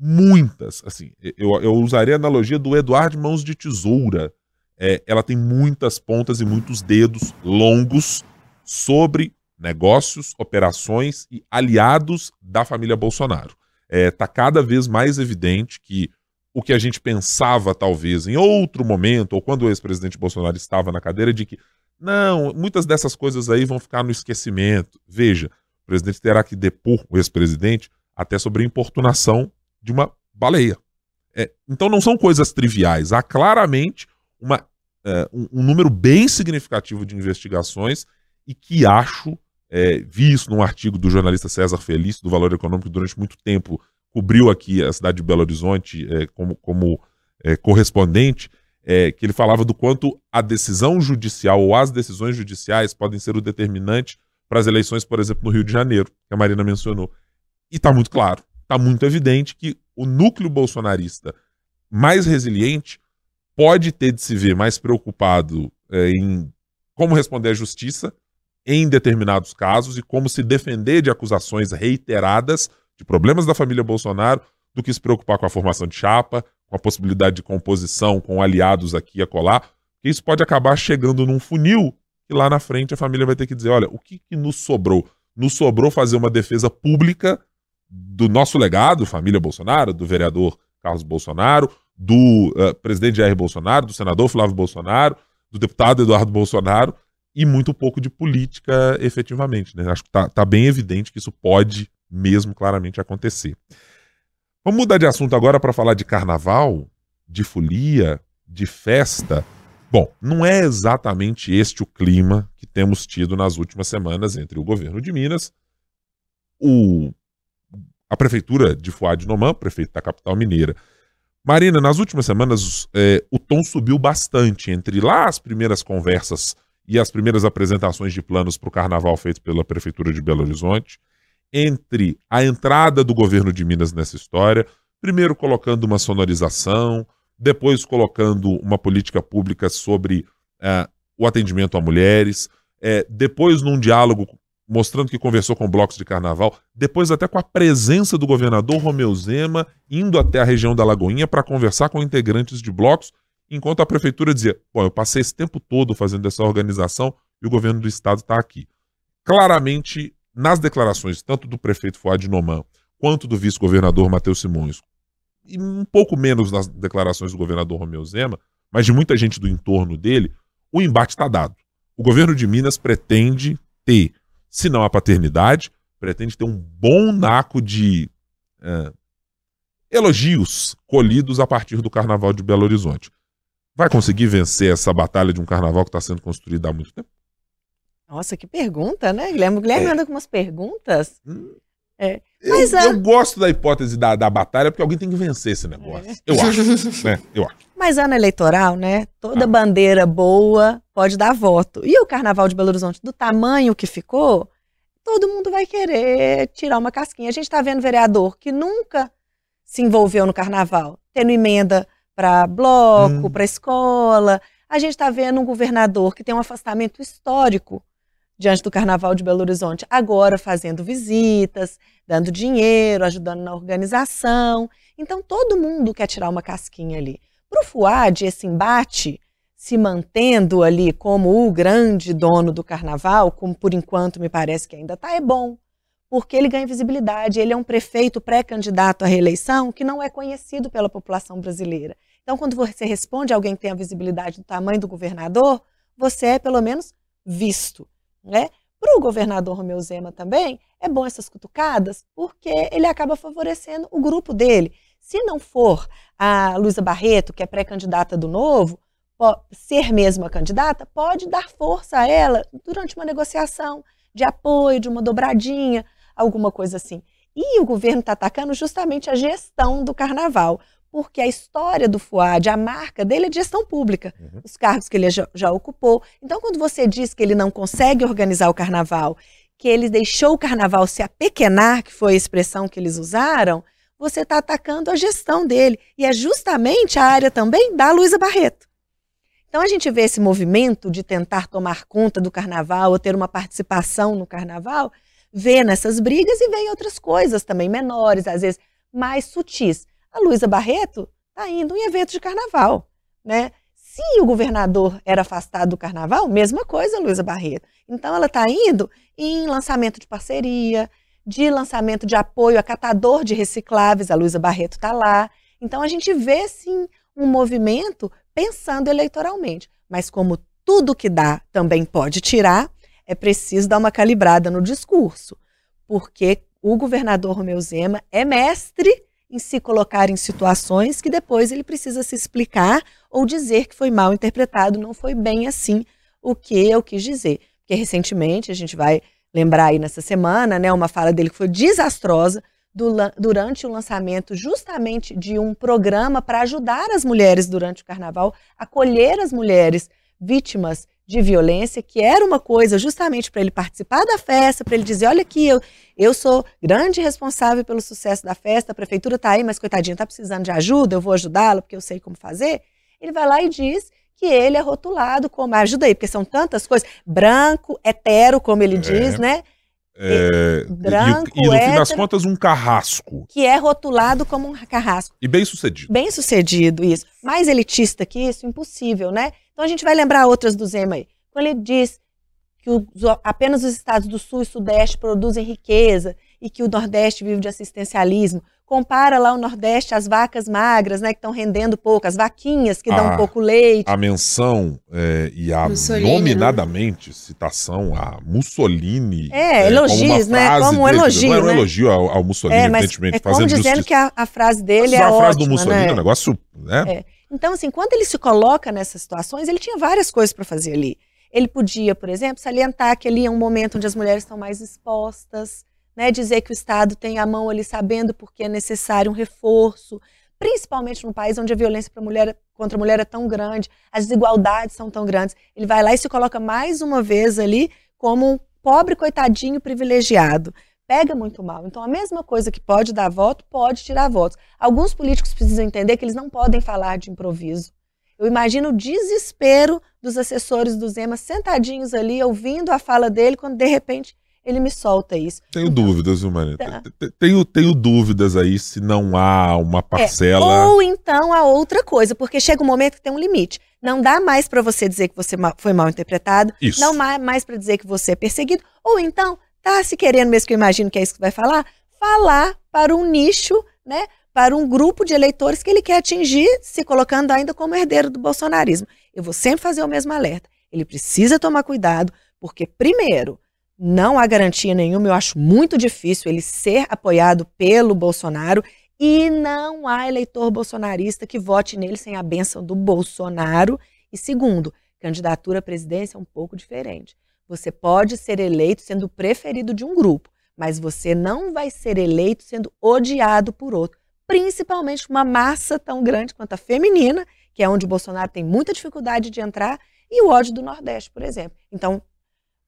[SPEAKER 1] muitas, assim, eu, eu usaria a analogia do Eduardo Mãos de Tesoura, é, ela tem muitas pontas e muitos dedos longos sobre negócios, operações e aliados da família Bolsonaro. Está é, tá cada vez mais evidente que o que a gente pensava, talvez, em outro momento, ou quando o ex-presidente Bolsonaro estava na cadeira, de que não, muitas dessas coisas aí vão ficar no esquecimento. Veja, o presidente terá que depor o ex-presidente até sobre importunação de uma baleia. É, então não são coisas triviais. Há claramente uma é, um, um, número bem significativo de investigações e que acho, é, vi isso num artigo do jornalista César Felício, do Valor Econômico, que durante muito tempo cobriu aqui a cidade de Belo Horizonte é, como, como é, correspondente, é, que ele falava do quanto a decisão judicial ou as decisões judiciais podem ser o determinante para as eleições, por exemplo, no Rio de Janeiro, que a Marina mencionou. E está muito claro, está muito evidente que o núcleo bolsonarista mais resiliente pode ter de se ver mais preocupado é, em como responder à justiça em determinados casos e como se defender de acusações reiteradas de problemas da família Bolsonaro do que se preocupar com a formação de chapa, com a possibilidade de composição com aliados aqui e acolá, que isso pode acabar chegando num funil e lá na frente a família vai ter que dizer, olha, o que, que nos sobrou? Nos sobrou fazer uma defesa pública do nosso legado, família Bolsonaro, do vereador Carlos Bolsonaro, do uh, presidente Jair Bolsonaro, do senador Flávio Bolsonaro, do deputado Eduardo Bolsonaro e muito pouco de política efetivamente. Né? Acho que está tá bem evidente que isso pode mesmo claramente acontecer. Vamos mudar de assunto agora para falar de carnaval, de folia, de festa. Bom, não é exatamente este o clima que temos tido nas últimas semanas entre o governo de Minas, o, a prefeitura de Fuad Noman, prefeito da capital mineira, Marina, nas últimas semanas é, o tom subiu bastante entre lá as primeiras conversas e as primeiras apresentações de planos para o carnaval feito pela Prefeitura de Belo Horizonte, entre a entrada do governo de Minas nessa história, primeiro colocando uma sonorização, depois colocando uma política pública sobre é, o atendimento a mulheres, é, depois num diálogo mostrando que conversou com blocos de carnaval, depois até com a presença do governador Romeu Zema indo até a região da Lagoinha para conversar com integrantes de blocos enquanto a prefeitura dizia: bom, eu passei esse tempo todo fazendo essa organização e o governo do estado está aqui. Claramente, nas declarações, tanto do prefeito Fuad Noman quanto do vice-governador Matheus Simões, e um pouco menos nas declarações do governador Romeu Zema, mas de muita gente do entorno dele, o embate está dado. O governo de Minas pretende ter, se não a paternidade, pretende ter um bom naco de é, elogios colhidos a partir do Carnaval de Belo Horizonte. Vai conseguir vencer essa batalha de um carnaval que está sendo construído há muito tempo?
[SPEAKER 3] Nossa, que pergunta, né, Guilherme? O Guilherme
[SPEAKER 1] É.
[SPEAKER 3] anda com umas perguntas.
[SPEAKER 1] Hum.
[SPEAKER 3] É.
[SPEAKER 1] Eu,
[SPEAKER 3] ah,
[SPEAKER 1] eu gosto da hipótese da, da batalha porque alguém tem que vencer esse negócio. Eu acho, <laughs> né? Eu acho.
[SPEAKER 3] Mas ano eleitoral, né? Toda
[SPEAKER 1] Ah.
[SPEAKER 3] bandeira boa pode dar voto. E o Carnaval de Belo Horizonte, do tamanho que ficou, todo mundo vai querer tirar uma casquinha. A gente está vendo vereador que nunca se envolveu no Carnaval, tendo emenda para bloco,
[SPEAKER 1] Hum.
[SPEAKER 3] para escola. A gente está vendo um governador que tem um afastamento histórico diante do Carnaval de Belo Horizonte, agora fazendo visitas, dando dinheiro, ajudando na organização. Então todo mundo quer tirar uma casquinha ali. Para o Fuad, esse embate se mantendo ali como o grande dono do carnaval, como por enquanto me parece que ainda está, é bom. Porque ele ganha visibilidade, ele é um prefeito pré-candidato à reeleição que não é conhecido pela população brasileira. Então, quando você responde a alguém que tem a visibilidade do tamanho do governador, você é pelo menos visto. Né? Para o governador Romeu Zema também, é bom essas cutucadas, porque ele acaba favorecendo o grupo dele. Se não for a Luísa Barreto, que é pré-candidata do Novo, ser mesmo a candidata, pode dar força a ela durante uma negociação de apoio, de uma dobradinha, alguma coisa assim. E o governo está atacando justamente a gestão do carnaval, porque a história do Fuad, a marca dele é de gestão pública,
[SPEAKER 1] Uhum.
[SPEAKER 3] os cargos que ele já, já ocupou. Então, quando você diz que ele não consegue organizar o carnaval, que ele deixou o carnaval se apequenar, que foi a expressão que eles usaram, você está atacando a gestão dele. E é justamente a área também da Luísa Barreto. Então a gente vê esse movimento de tentar tomar conta do carnaval ou ter uma participação no carnaval, vê nessas brigas e vê em outras coisas também menores, às vezes mais sutis. A Luísa Barreto está indo em evento de carnaval, né? Se o governador era afastado do carnaval, mesma coisa, Luísa Barreto. Então ela está indo em lançamento de parceria, de lançamento de apoio a catador de recicláveis, a Luísa Barreto está lá. Então a gente vê sim um movimento pensando eleitoralmente. Mas como tudo que dá também pode tirar, é preciso dar uma calibrada no discurso. Porque o governador Romeu Zema é mestre em se colocar em situações que depois ele precisa se explicar ou dizer que foi mal interpretado, não foi bem assim o que eu quis dizer. Porque recentemente, a gente vai lembrar aí nessa semana, né, uma fala dele que foi desastrosa do durante o lançamento justamente de um programa para ajudar as mulheres durante o carnaval, acolher as mulheres vítimas de violência, que era uma coisa justamente para ele participar da festa, para ele dizer, olha aqui, eu, eu sou grande responsável pelo sucesso da festa, a prefeitura está aí, mas coitadinha, está precisando de ajuda, eu vou ajudá-la porque eu sei como fazer. Ele vai lá e diz que ele é rotulado como, ajuda aí, porque são tantas coisas, branco, hetero, como ele
[SPEAKER 1] É.
[SPEAKER 3] diz, né?
[SPEAKER 1] É, e-
[SPEAKER 3] branco,
[SPEAKER 1] e, no fim das
[SPEAKER 3] hétero.
[SPEAKER 1] contas, um carrasco.
[SPEAKER 3] Que é rotulado como um carrasco.
[SPEAKER 1] E bem sucedido.
[SPEAKER 3] Bem sucedido isso. Mais elitista que isso, impossível, né? Então a gente vai lembrar outras do Zema aí. Quando ele diz que os- apenas os estados do Sul e Sudeste produzem riqueza e que o Nordeste vive de assistencialismo. Compara lá o Nordeste às vacas magras, né, que estão rendendo pouco, as vaquinhas que dão
[SPEAKER 1] Ah,
[SPEAKER 3] pouco leite.
[SPEAKER 1] A menção é, e a
[SPEAKER 4] Mussolini, né?
[SPEAKER 1] nominadamente citação a Mussolini.
[SPEAKER 3] É, elogios,
[SPEAKER 1] uma
[SPEAKER 3] né? Como um
[SPEAKER 1] dele,
[SPEAKER 3] elogio,
[SPEAKER 1] Não era um
[SPEAKER 3] né?
[SPEAKER 1] elogio ao, ao Mussolini,
[SPEAKER 3] é, mas
[SPEAKER 1] evidentemente,
[SPEAKER 3] é como
[SPEAKER 1] fazendo
[SPEAKER 3] dizendo
[SPEAKER 1] justiça.
[SPEAKER 3] que a, a frase dele
[SPEAKER 1] Mas
[SPEAKER 3] é
[SPEAKER 1] a frase
[SPEAKER 3] ótima,
[SPEAKER 1] do Mussolini
[SPEAKER 3] né?
[SPEAKER 1] é um negócio, né?
[SPEAKER 3] É. Então, assim, quando ele se coloca nessas situações, ele tinha várias coisas para fazer ali. Ele podia, por exemplo, salientar que ali é um momento onde as mulheres estão mais expostas, né? dizer que o Estado tem a mão ali sabendo porque é necessário um reforço, principalmente num país onde a violência mulher, contra a mulher é tão grande, as desigualdades são tão grandes. Ele vai lá e se coloca mais uma vez ali como um pobre coitadinho privilegiado. Pega muito mal. Então, a mesma coisa que pode dar voto, pode tirar votos. Alguns políticos precisam entender que eles não podem falar de improviso. Eu imagino o desespero dos assessores do Zema sentadinhos ali, ouvindo a fala dele, quando de repente ele me solta isso.
[SPEAKER 1] Tenho então, dúvidas, viu, Maria? Tá. Tenho, tenho dúvidas aí se não há uma parcela.
[SPEAKER 3] É, ou então há outra coisa, porque chega um momento que tem um limite. Não dá mais para você dizer que você foi mal interpretado, isso. não dá mais para dizer que você é perseguido, ou então tá se querendo mesmo que eu imagino que é isso que vai falar, falar para um nicho, né? Para um grupo de eleitores que ele quer atingir, se colocando ainda como herdeiro do bolsonarismo. Eu vou sempre fazer o mesmo alerta. Ele precisa tomar cuidado, porque, primeiro, não há garantia nenhuma, eu acho muito difícil ele ser apoiado pelo Bolsonaro e não há eleitor bolsonarista que vote nele sem a benção do Bolsonaro. E segundo, candidatura à presidência é um pouco diferente. Você pode ser eleito sendo preferido de um grupo, mas você não vai ser eleito sendo odiado por outro, principalmente uma massa tão grande quanto a feminina, que é onde o Bolsonaro tem muita dificuldade de entrar, e o ódio do Nordeste, por exemplo. Então,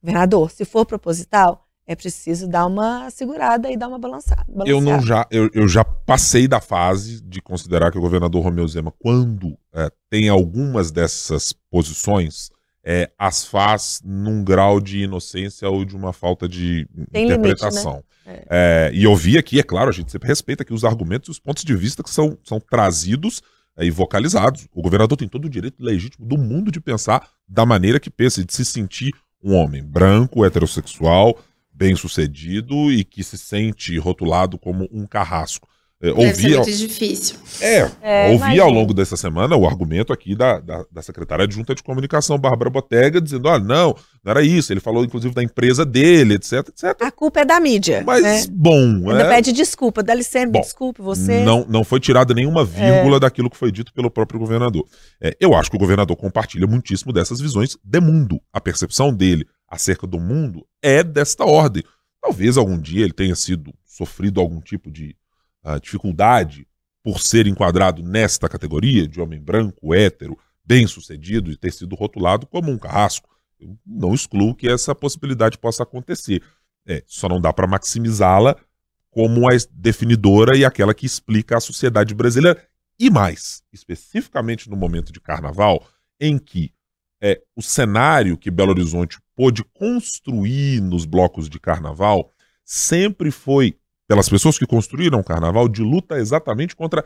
[SPEAKER 3] Governador, se for proposital, é preciso dar uma segurada e dar uma balançada.
[SPEAKER 1] Eu não já, eu, eu, já passei da fase de considerar que o governador Romeu Zema, quando é, tem algumas dessas posições, é, as faz num grau de inocência ou de uma falta de tem interpretação. Limite, né? é. e eu vi aqui, é claro, a gente sempre respeita que os argumentos e os pontos de vista que são, são trazidos e vocalizados. O governador tem todo o direito legítimo do mundo de pensar da maneira que pensa e de se sentir um homem branco, heterossexual, bem-sucedido e que se sente rotulado como um carrasco.
[SPEAKER 4] É, ouvi, muito difícil.
[SPEAKER 1] É, é ouvi imagina. ao longo dessa semana o argumento aqui da, da, da secretária adjunta de comunicação, Bárbara Botega, dizendo: olha, não, não era isso. Ele falou, inclusive, da empresa dele, etc, etc.
[SPEAKER 3] A culpa é da mídia.
[SPEAKER 1] Mas, né? bom.
[SPEAKER 3] Ainda é... pede desculpa, dá licença, bom, desculpe você.
[SPEAKER 1] Não, não foi tirada nenhuma vírgula é. daquilo que foi dito pelo próprio governador. É, eu acho que o governador compartilha muitíssimo dessas visões de mundo. A percepção dele acerca do mundo é desta ordem. Talvez algum dia ele tenha sido sofrido algum tipo de uh, dificuldade por ser enquadrado nesta categoria de homem branco, hétero, bem-sucedido e ter sido rotulado como um carrasco. Eu não excluo que essa possibilidade possa acontecer. É, só não dá para maximizá-la como a definidora e aquela que explica a sociedade brasileira. E mais, especificamente no momento de carnaval, em que é, o cenário que Belo Horizonte pôde construir nos blocos de carnaval sempre foi, pelas pessoas que construíram o carnaval, de luta exatamente contra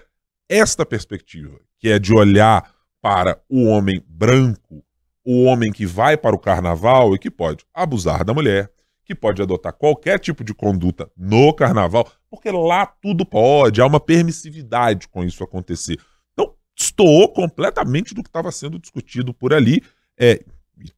[SPEAKER 1] esta perspectiva, que é de olhar para o homem branco, o homem que vai para o carnaval e que pode abusar da mulher, que pode adotar qualquer tipo de conduta no carnaval, porque lá tudo pode, há uma permissividade com isso acontecer. Então, estou completamente do que estava sendo discutido por ali. É,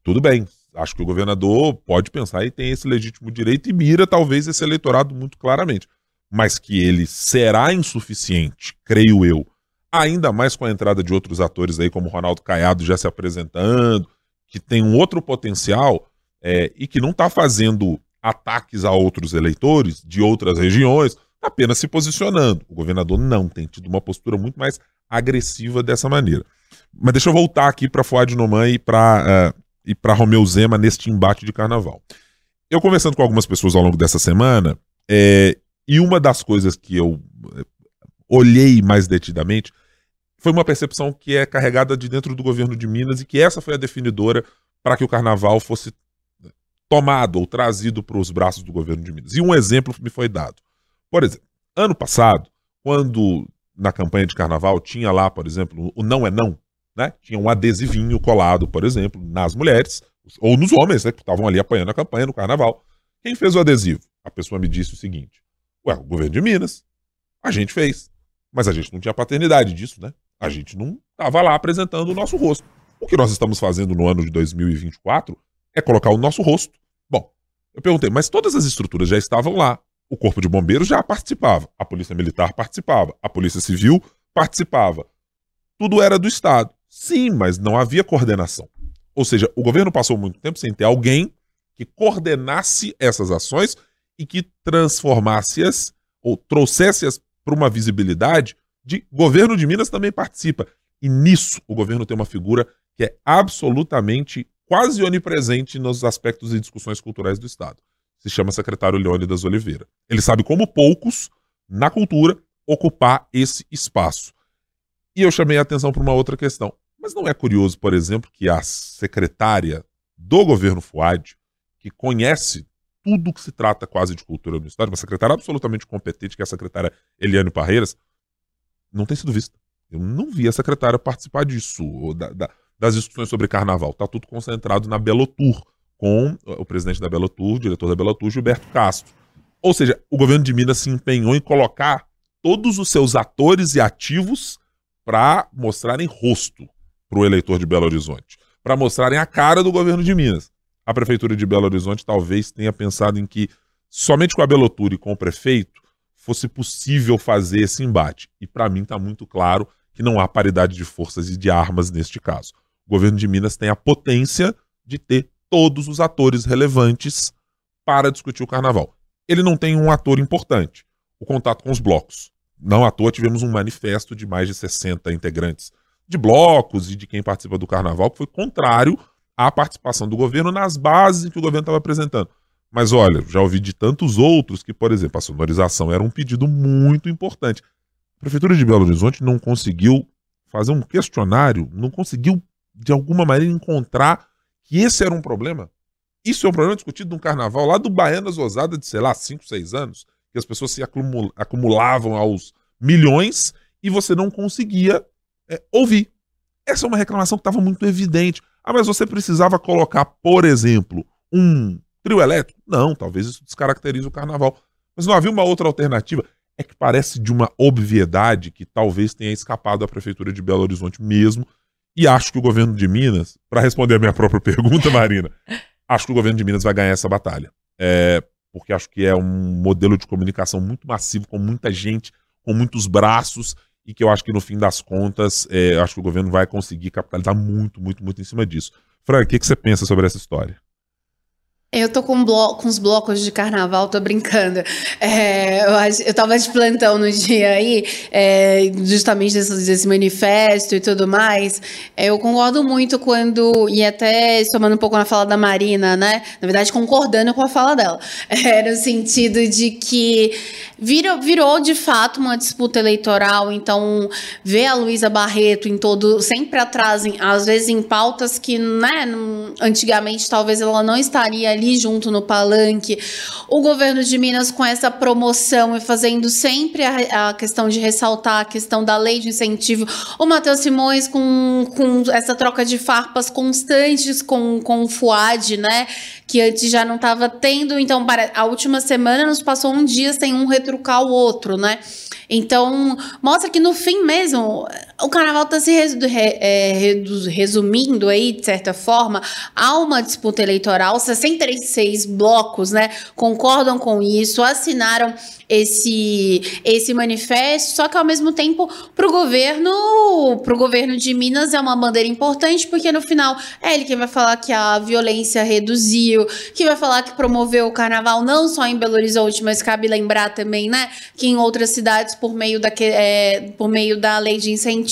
[SPEAKER 1] tudo bem, acho que o governador pode pensar e tem esse legítimo direito e mira talvez esse eleitorado muito claramente. Mas que ele será insuficiente, creio eu, ainda mais com a entrada de outros atores aí, como Ronaldo Caiado já se apresentando, que tem um outro potencial é, e que não está fazendo ataques a outros eleitores de outras regiões, apenas se posicionando. O governador não tem tido uma postura muito mais agressiva dessa maneira. Mas deixa eu voltar aqui para Fuad Noman e para uh, e para Romeu Zema neste embate de carnaval. Eu conversando com algumas pessoas ao longo dessa semana, é, e uma das coisas que eu é, olhei mais detidamente foi uma percepção que é carregada de dentro do governo de Minas e que essa foi a definidora para que o carnaval fosse tomado ou trazido para os braços do governo de Minas. E um exemplo me foi dado. Por exemplo, ano passado, quando na campanha de carnaval tinha lá, por exemplo, o não é não, né? Tinha um adesivinho colado, por exemplo, nas mulheres, ou nos homens, né, que estavam ali apanhando a campanha no carnaval. Quem fez o adesivo? A pessoa me disse o seguinte: Ué, o governo de Minas. A gente fez. Mas a gente não tinha paternidade disso, né? A gente não estava lá apresentando o nosso rosto. O que nós estamos fazendo no ano de 2024 é colocar o nosso rosto. Bom, eu perguntei, mas todas as estruturas já estavam lá. O Corpo de Bombeiros já participava, a Polícia Militar participava, a Polícia Civil participava. Tudo era do Estado. Sim, mas não havia coordenação. Ou seja, o governo passou muito tempo sem ter alguém que coordenasse essas ações e que transformasse-as ou trouxesse-as para uma visibilidade de governo de Minas também participa. E nisso o governo tem uma figura que é absolutamente quase onipresente nos aspectos e discussões culturais do Estado. Se chama secretário Leônidas Oliveira. Ele sabe como poucos, na cultura, ocupar esse espaço. E eu chamei a atenção para uma outra questão. Mas não é curioso, por exemplo, que a secretária do governo Fuad, que conhece tudo que se trata quase de cultura no Estado, uma secretária absolutamente competente, que é a secretária Eliane Parreiras, não tem sido vista. Eu não vi a secretária participar disso, da, da, das discussões sobre carnaval. Está tudo concentrado na Belotur, com o presidente da Belotur, o diretor da Belotur, Gilberto Castro. Ou seja, o governo de Minas se empenhou em colocar todos os seus atores e ativos para mostrarem rosto para o eleitor de Belo Horizonte, para mostrarem a cara do governo de Minas. A prefeitura de Belo Horizonte talvez tenha pensado em que somente com a Belotur e com o prefeito fosse possível fazer esse embate. E para mim está muito claro que não há paridade de forças e de armas neste caso. O governo de Minas tem a potência de ter todos os atores relevantes para discutir o carnaval. Ele não tem um ator importante, o contato com os blocos. Não à toa tivemos um manifesto de mais de 60 integrantes de blocos e de quem participa do carnaval, que foi contrário à participação do governo nas bases que o governo estava apresentando. Mas olha, já ouvi de tantos outros que, por exemplo, a sonorização era um pedido muito importante. A Prefeitura de Belo Horizonte não conseguiu fazer um questionário, não conseguiu, de alguma maneira, encontrar que esse era um problema. Isso é um problema discutido num carnaval lá do Baianas Ousada de, sei lá, 5, 6 anos, que as pessoas se acumulavam aos milhões e você não conseguia é, ouvir. Essa é uma reclamação que estava muito evidente. Ah, mas você precisava colocar, por exemplo, um trio elétrico? Não, talvez isso descaracterize o carnaval. Mas não havia uma outra alternativa. É que parece de uma obviedade que talvez tenha escapado à Prefeitura de Belo Horizonte mesmo. E acho que o governo de Minas, para responder a minha própria <laughs> pergunta, Marina, acho que o governo de Minas vai ganhar essa batalha. É, porque acho que é um modelo de comunicação muito massivo, com muita gente, com muitos braços, e que eu acho que no fim das contas, é, acho que o governo vai conseguir capitalizar muito, muito, muito em cima disso. Frank, o que, que você pensa sobre essa história?
[SPEAKER 4] Eu tô com, com os blocos de carnaval, tô brincando. <laughs> É, eu, eu tava de plantão no dia aí, é, justamente desse, desse, manifesto e tudo mais. É, eu concordo muito quando, e até somando um pouco na fala da Marina, né? Na verdade, concordando com a fala dela. <laughs> É, no sentido de que virou, virou de fato uma disputa eleitoral, então ver a Luísa Barreto em todo, sempre atrás, às vezes em pautas que, né, antigamente talvez ela não estaria ali junto no palanque. O governo de Minas com essa promoção e fazendo sempre a, a questão de ressaltar a questão da lei de incentivo. O Matheus Simões com, com essa troca de farpas constantes com, com o FUAD, né? Que antes já não estava tendo. Então, para, a última semana nos passou um dia sem um retrucar o outro, né? Então, mostra que no fim mesmo, o carnaval está se é, resumindo aí, de certa forma, a uma disputa eleitoral. 66 blocos, né, concordam com isso, assinaram esse, esse manifesto, só que ao mesmo tempo para o governo, pro governo de Minas é uma bandeira importante, porque no final é ele quem vai falar que a violência reduziu, que vai falar que promoveu o carnaval não só em Belo Horizonte, mas cabe lembrar também, né, que em outras cidades por meio da, é, por meio da lei de incentivo.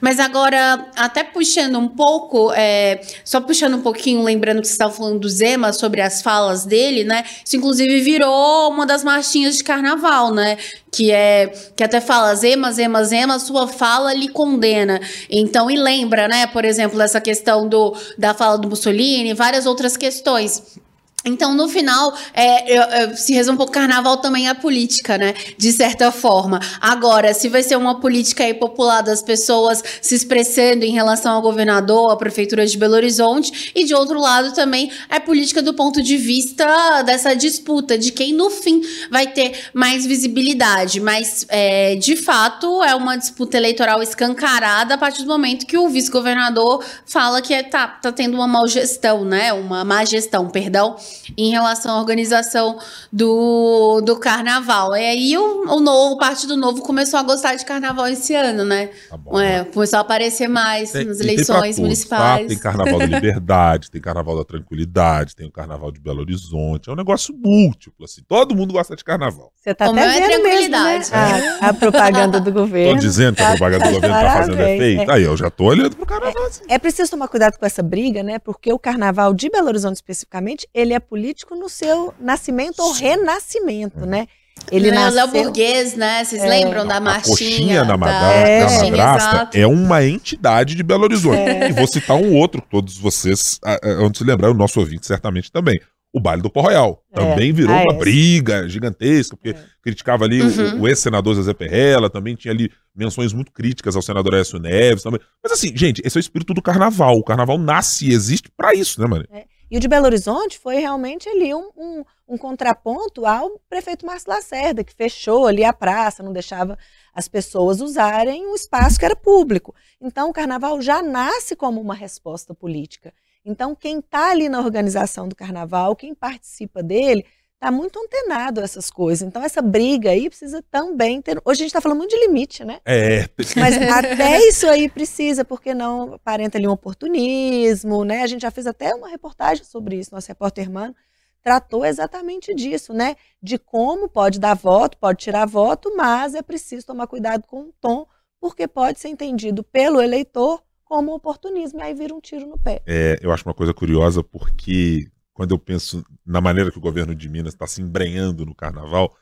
[SPEAKER 4] Mas agora, até puxando um pouco, é, só puxando um pouquinho, lembrando que você estava falando do Zema, sobre as falas dele, né, isso inclusive virou uma das marchinhas de carnaval, né? Que é que até fala Zema, Zema, Zema, sua fala lhe condena. Então, e lembra, né, por exemplo, essa questão do, da fala do Mussolini, várias outras questões. Então, no final, é, se resume um pouco, carnaval também é política, né? De certa forma. Agora, se vai ser uma política aí popular das pessoas se expressando em relação ao governador, à prefeitura de Belo Horizonte, e de outro lado também é política do ponto de vista dessa disputa, de quem no fim vai ter mais visibilidade. Mas, é, de fato, é uma disputa eleitoral escancarada a partir do momento que o vice-governador fala que é, tá, tá tendo uma mal gestão, né? Uma má gestão, perdão em relação à organização do, do carnaval. E aí o, o novo, o Partido Novo começou a gostar de carnaval esse ano, né? Tá bom, é, começou a aparecer mais tem, nas eleições tá? municipais.
[SPEAKER 1] Tá? Tem Carnaval da <laughs> Liberdade, tem Carnaval da Tranquilidade, tem o Carnaval de Belo Horizonte. É um negócio múltiplo, assim. Todo mundo gosta de carnaval.
[SPEAKER 3] Você tá Como até é tranquilidade. Mesmo, né? a, a, propaganda do <laughs> governo.
[SPEAKER 1] Tô dizendo que a propaganda do governo tá fazendo efeito. É. Aí eu já tô olhando pro carnaval.
[SPEAKER 3] Assim. É, é preciso tomar cuidado com essa briga, né? Porque o carnaval de Belo Horizonte especificamente, ele é político no seu nascimento ou renascimento, né?
[SPEAKER 4] Ele não, nasceu... Léo Burguês, né? Vocês é. lembram da marchinha?
[SPEAKER 1] A coxinha da, da, é. da madrasta é uma entidade de Belo Horizonte. É. E vou citar um outro, todos vocês, antes de lembrar, o nosso ouvinte certamente também. o baile do Porroial.
[SPEAKER 3] É.
[SPEAKER 1] Também virou
[SPEAKER 3] Ah,
[SPEAKER 1] uma
[SPEAKER 3] é.
[SPEAKER 1] briga gigantesca, porque
[SPEAKER 3] É.
[SPEAKER 1] criticava ali o-
[SPEAKER 4] Uhum.
[SPEAKER 1] o, ex-senador Zezé Perrella, também tinha ali menções muito críticas ao senador Aécio Neves também. Mas assim, gente, esse é o espírito do carnaval. O carnaval nasce e existe pra isso, né, Maria?
[SPEAKER 3] E o de Belo Horizonte foi realmente ali um, um, um contraponto ao prefeito Márcio Lacerda, que fechou ali a praça, não deixava as pessoas usarem um espaço que era público. Então, o carnaval já nasce como uma resposta política. Então, quem está ali na organização do carnaval, quem participa dele, está muito antenado a essas coisas. Então, essa briga aí precisa também ter. Hoje a gente está falando muito de limite, né?
[SPEAKER 1] É,
[SPEAKER 3] Mas até isso aí precisa, porque não aparenta ali um oportunismo, né? A gente já fez até uma reportagem sobre isso, nosso repórter Hermano tratou exatamente disso, né? De como pode dar voto, pode tirar voto, mas é preciso tomar cuidado com o tom, porque pode ser entendido pelo eleitor como oportunismo, e aí vira um tiro no pé.
[SPEAKER 1] É, eu acho uma coisa curiosa porque quando eu penso na maneira que o governo de Minas está se embrenhando no carnaval,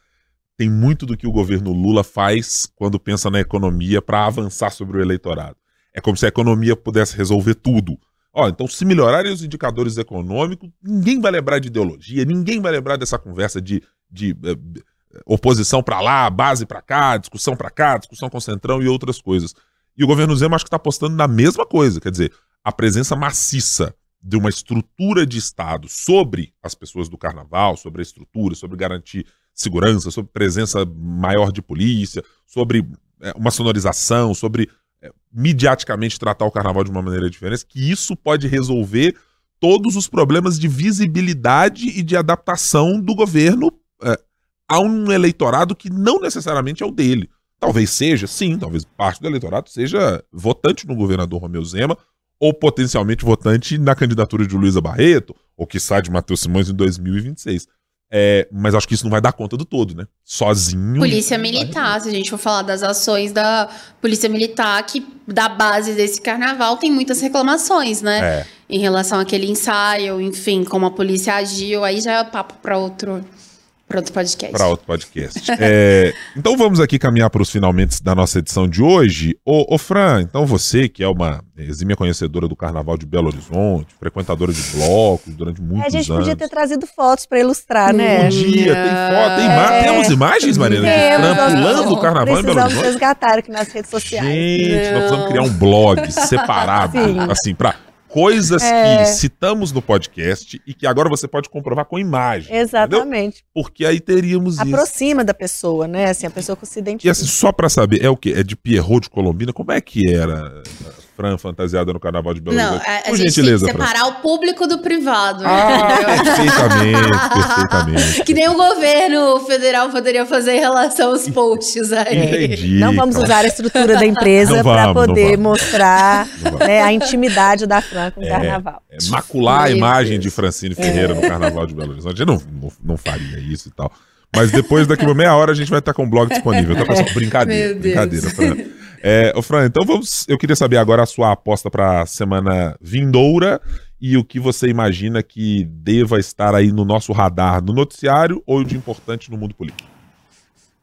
[SPEAKER 1] tem muito do que o governo Lula faz quando pensa na economia para avançar sobre o eleitorado. É como se a economia pudesse resolver tudo. Ó, então se melhorarem os indicadores econômicos, ninguém vai lembrar de ideologia, ninguém vai lembrar dessa conversa de, de eh, eh, oposição para lá, base para cá, discussão para cá, discussão com o Centrão e outras coisas. E o governo Zema acho que está apostando na mesma coisa, quer dizer, a presença maciça de uma estrutura de Estado sobre as pessoas do carnaval, sobre a estrutura, sobre garantir segurança, sobre presença maior de polícia, sobre é, uma sonorização, sobre é, midiaticamente tratar o carnaval de uma maneira diferente, que isso pode resolver todos os problemas de visibilidade e de adaptação do governo é, a um eleitorado que não necessariamente é o dele. Talvez seja, sim, talvez parte do eleitorado seja votante no governador Romeu Zema, ou potencialmente votante na candidatura de Luísa Barreto, ou que sai de Matheus Simões em 2026. É, mas acho que isso não vai dar conta do todo, né? Sozinho.
[SPEAKER 4] Polícia Militar, se a gente for falar das ações da Polícia Militar, que da base desse carnaval tem muitas reclamações, né?
[SPEAKER 1] É,
[SPEAKER 4] Em relação àquele ensaio, enfim, como a polícia agiu, aí já é papo para outro, pra outro podcast.
[SPEAKER 1] para outro podcast. <laughs> É, então vamos aqui caminhar para os finalmente da nossa edição de hoje. Ô, ô Fran, então você que é uma exímia conhecedora do Carnaval de Belo Horizonte, frequentadora de blocos durante muitos
[SPEAKER 3] a gente
[SPEAKER 1] anos.
[SPEAKER 3] podia ter trazido fotos para ilustrar, né?
[SPEAKER 1] Podia, tem foto, tem ima-
[SPEAKER 3] É.
[SPEAKER 1] temos imagens, Mariana, de
[SPEAKER 3] Temos,
[SPEAKER 1] Fran
[SPEAKER 3] nós
[SPEAKER 1] pulando o carnaval em Belo
[SPEAKER 3] Precisamos
[SPEAKER 1] Horizonte.
[SPEAKER 3] resgatar aqui nas redes sociais.
[SPEAKER 1] Gente, nós precisamos criar um blog separado,
[SPEAKER 3] Sim.
[SPEAKER 1] assim, para coisas
[SPEAKER 3] É.
[SPEAKER 1] que citamos no podcast e que agora você pode comprovar com imagem. entendeu?
[SPEAKER 3] Exatamente.
[SPEAKER 1] Porque aí teríamos isso.
[SPEAKER 3] Aproxima da pessoa, né? Assim, a pessoa que se
[SPEAKER 1] E
[SPEAKER 3] identifica.
[SPEAKER 1] assim, só pra saber, é o quê? É de Pierrot de Colombina? Como é que era Fran fantasiada no Carnaval de Belo
[SPEAKER 4] Não,
[SPEAKER 1] Horizonte?
[SPEAKER 4] a, a gente
[SPEAKER 1] gentileza,
[SPEAKER 4] tem que
[SPEAKER 1] Fran.
[SPEAKER 4] separar o público do privado.
[SPEAKER 1] Ah, <laughs>
[SPEAKER 4] entendeu?
[SPEAKER 1] perfeitamente, perfeitamente.
[SPEAKER 4] Que nem o governo federal poderia fazer em relação aos posts aí.
[SPEAKER 1] Entendi.
[SPEAKER 3] Não vamos
[SPEAKER 1] Então,
[SPEAKER 3] usar a estrutura da empresa para poder mostrar né, a intimidade da Fran com o
[SPEAKER 1] É.
[SPEAKER 3] carnaval.
[SPEAKER 1] é, macular a
[SPEAKER 4] Meu
[SPEAKER 1] imagem
[SPEAKER 4] Deus.
[SPEAKER 1] de Francine Ferreira no Carnaval de Belo Horizonte. Eu não, não, não faria isso e tal. Mas depois, daqui uma meia hora, a gente vai estar com o blog disponível. Tá, pessoal? Brincadeira. Brincadeira, Fran. É, ô, Fran, então vamos. Eu queria saber agora a sua aposta para a semana vindoura e o que você imagina que deva estar aí no nosso radar, no noticiário ou de importante no mundo político.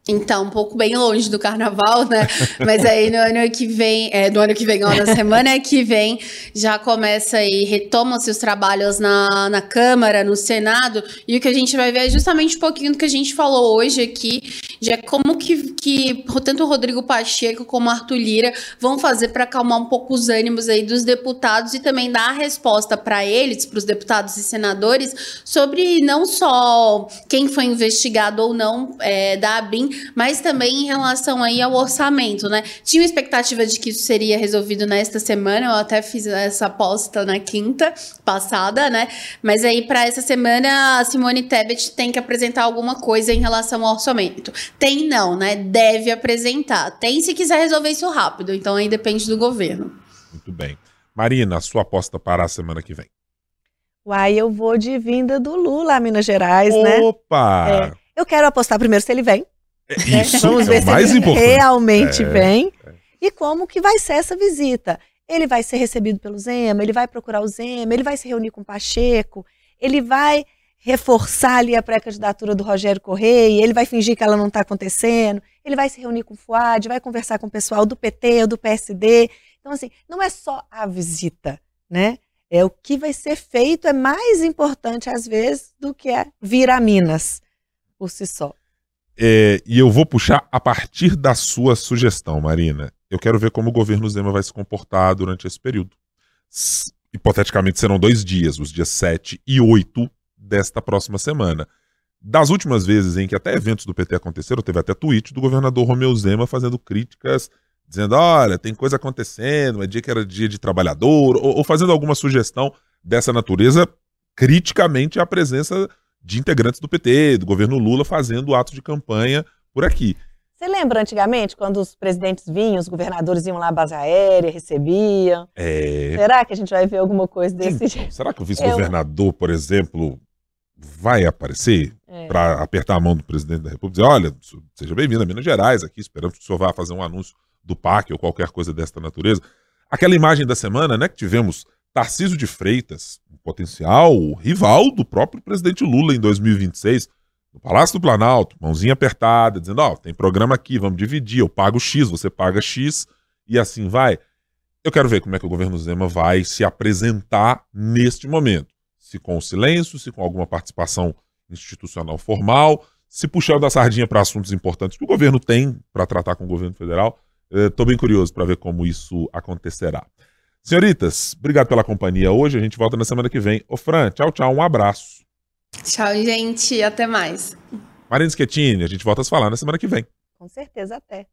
[SPEAKER 4] Então, um pouco bem longe do carnaval, né? <laughs> Mas aí no ano que vem, é, no ano que vem, ó, na semana <laughs> que vem, já começa aí, retomam-se os trabalhos na, na Câmara, no Senado, e o que a gente vai ver é justamente um pouquinho do que a gente falou hoje aqui, de é como que, que tanto o Rodrigo Pacheco como o Arthur Lira vão fazer para acalmar um pouco os ânimos aí dos deputados e também dar a resposta para eles, para os deputados e senadores, sobre não só quem foi investigado ou não é, da ABIN, mas também em relação aí ao orçamento, né? Tinha uma expectativa de que isso seria resolvido nesta semana, eu até fiz essa aposta na quinta passada, né? Mas aí para essa semana a Simone Tebet tem que apresentar alguma coisa em relação ao orçamento. Tem não, né? Deve apresentar. Tem se quiser resolver isso rápido, então aí depende do governo.
[SPEAKER 1] Muito bem. Marina, sua aposta para a semana que vem.
[SPEAKER 3] Uai, eu vou de vinda do Lula a Minas Gerais, né?
[SPEAKER 1] Opa!
[SPEAKER 3] Eu quero apostar primeiro se ele vem. Né?
[SPEAKER 1] Isso
[SPEAKER 3] Vamos
[SPEAKER 1] é
[SPEAKER 3] ver
[SPEAKER 1] o
[SPEAKER 3] se
[SPEAKER 1] mais
[SPEAKER 3] ele
[SPEAKER 1] importante.
[SPEAKER 3] realmente
[SPEAKER 1] É,
[SPEAKER 3] vem. E como que vai ser essa visita? Ele vai ser recebido pelo Zema, ele vai procurar o Zema, ele vai se reunir com o Pacheco, ele vai reforçar ali a pré-candidatura do Rogério Correia, ele vai fingir que ela não está acontecendo, ele vai se reunir com o Fuad, vai conversar com o pessoal do PT ou do PSD. Então, assim, não é só a visita, né? É o que vai ser feito é mais importante às vezes do que é vir a Minas por si só.
[SPEAKER 1] É, e eu vou puxar a partir da sua sugestão, Marina. Eu quero ver como o governo Zema vai se comportar durante esse período. S hipoteticamente serão dois dias, os dias 7 e 8 desta próxima semana. Das últimas vezes em que até eventos do PT aconteceram, teve até tweet do governador Romeu Zema fazendo críticas, dizendo: olha, tem coisa acontecendo, é dia que era dia de trabalhador, ou, ou fazendo alguma sugestão dessa natureza criticamente à presença de integrantes do PT, do governo Lula, fazendo atos de campanha por aqui.
[SPEAKER 3] Você lembra antigamente, quando os presidentes vinham, os governadores iam lá à base aérea, recebiam?
[SPEAKER 1] É...
[SPEAKER 3] Será que a gente vai ver alguma coisa desse jeito?
[SPEAKER 1] Será que o vice-governador, Eu... por exemplo, vai aparecer é. para apertar a mão do presidente da República e dizer: olha, seja bem-vindo a Minas Gerais, aqui esperamos que o senhor vá fazer um anúncio do PAC ou qualquer coisa desta natureza? Aquela imagem da semana, né, que tivemos Tarcísio de Freitas, potencial rival do próprio presidente Lula em 2026, no Palácio do Planalto, mãozinha apertada, dizendo: Ó, oh, tem programa aqui, vamos dividir, eu pago X, você paga X, e assim vai. Eu quero ver como é que o governo Zema vai se apresentar neste momento. Se com silêncio, se com alguma participação institucional formal, se puxando a sardinha para assuntos importantes que o governo tem para tratar com o governo federal. Estou bem curioso para ver como isso acontecerá. Senhoritas, obrigado pela companhia hoje. A gente volta na semana que vem. Ô, Fran, tchau, tchau. Um abraço.
[SPEAKER 4] Tchau, gente. Até mais.
[SPEAKER 1] Marina Schettini, a gente volta a se falar na semana que vem.
[SPEAKER 3] Com certeza, até.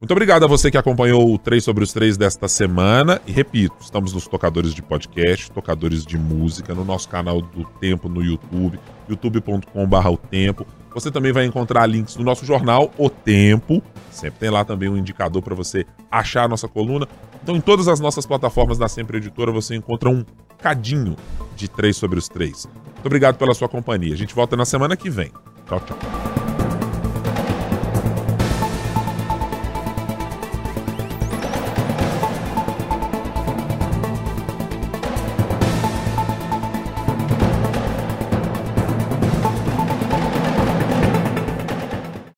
[SPEAKER 1] Muito obrigado a você que acompanhou o 3 sobre os 3 desta semana. E repito, estamos nos tocadores de podcast, tocadores de música, no nosso canal do Tempo no YouTube, youtube.com.br o Tempo. Você também vai encontrar links no nosso jornal O Tempo. Sempre tem lá também um indicador para você achar a nossa coluna. Então, em todas as nossas plataformas da Sempre Editora, você encontra um cadinho de 3 sobre os 3. Muito obrigado pela sua companhia. A gente volta na semana que vem. Tchau, tchau.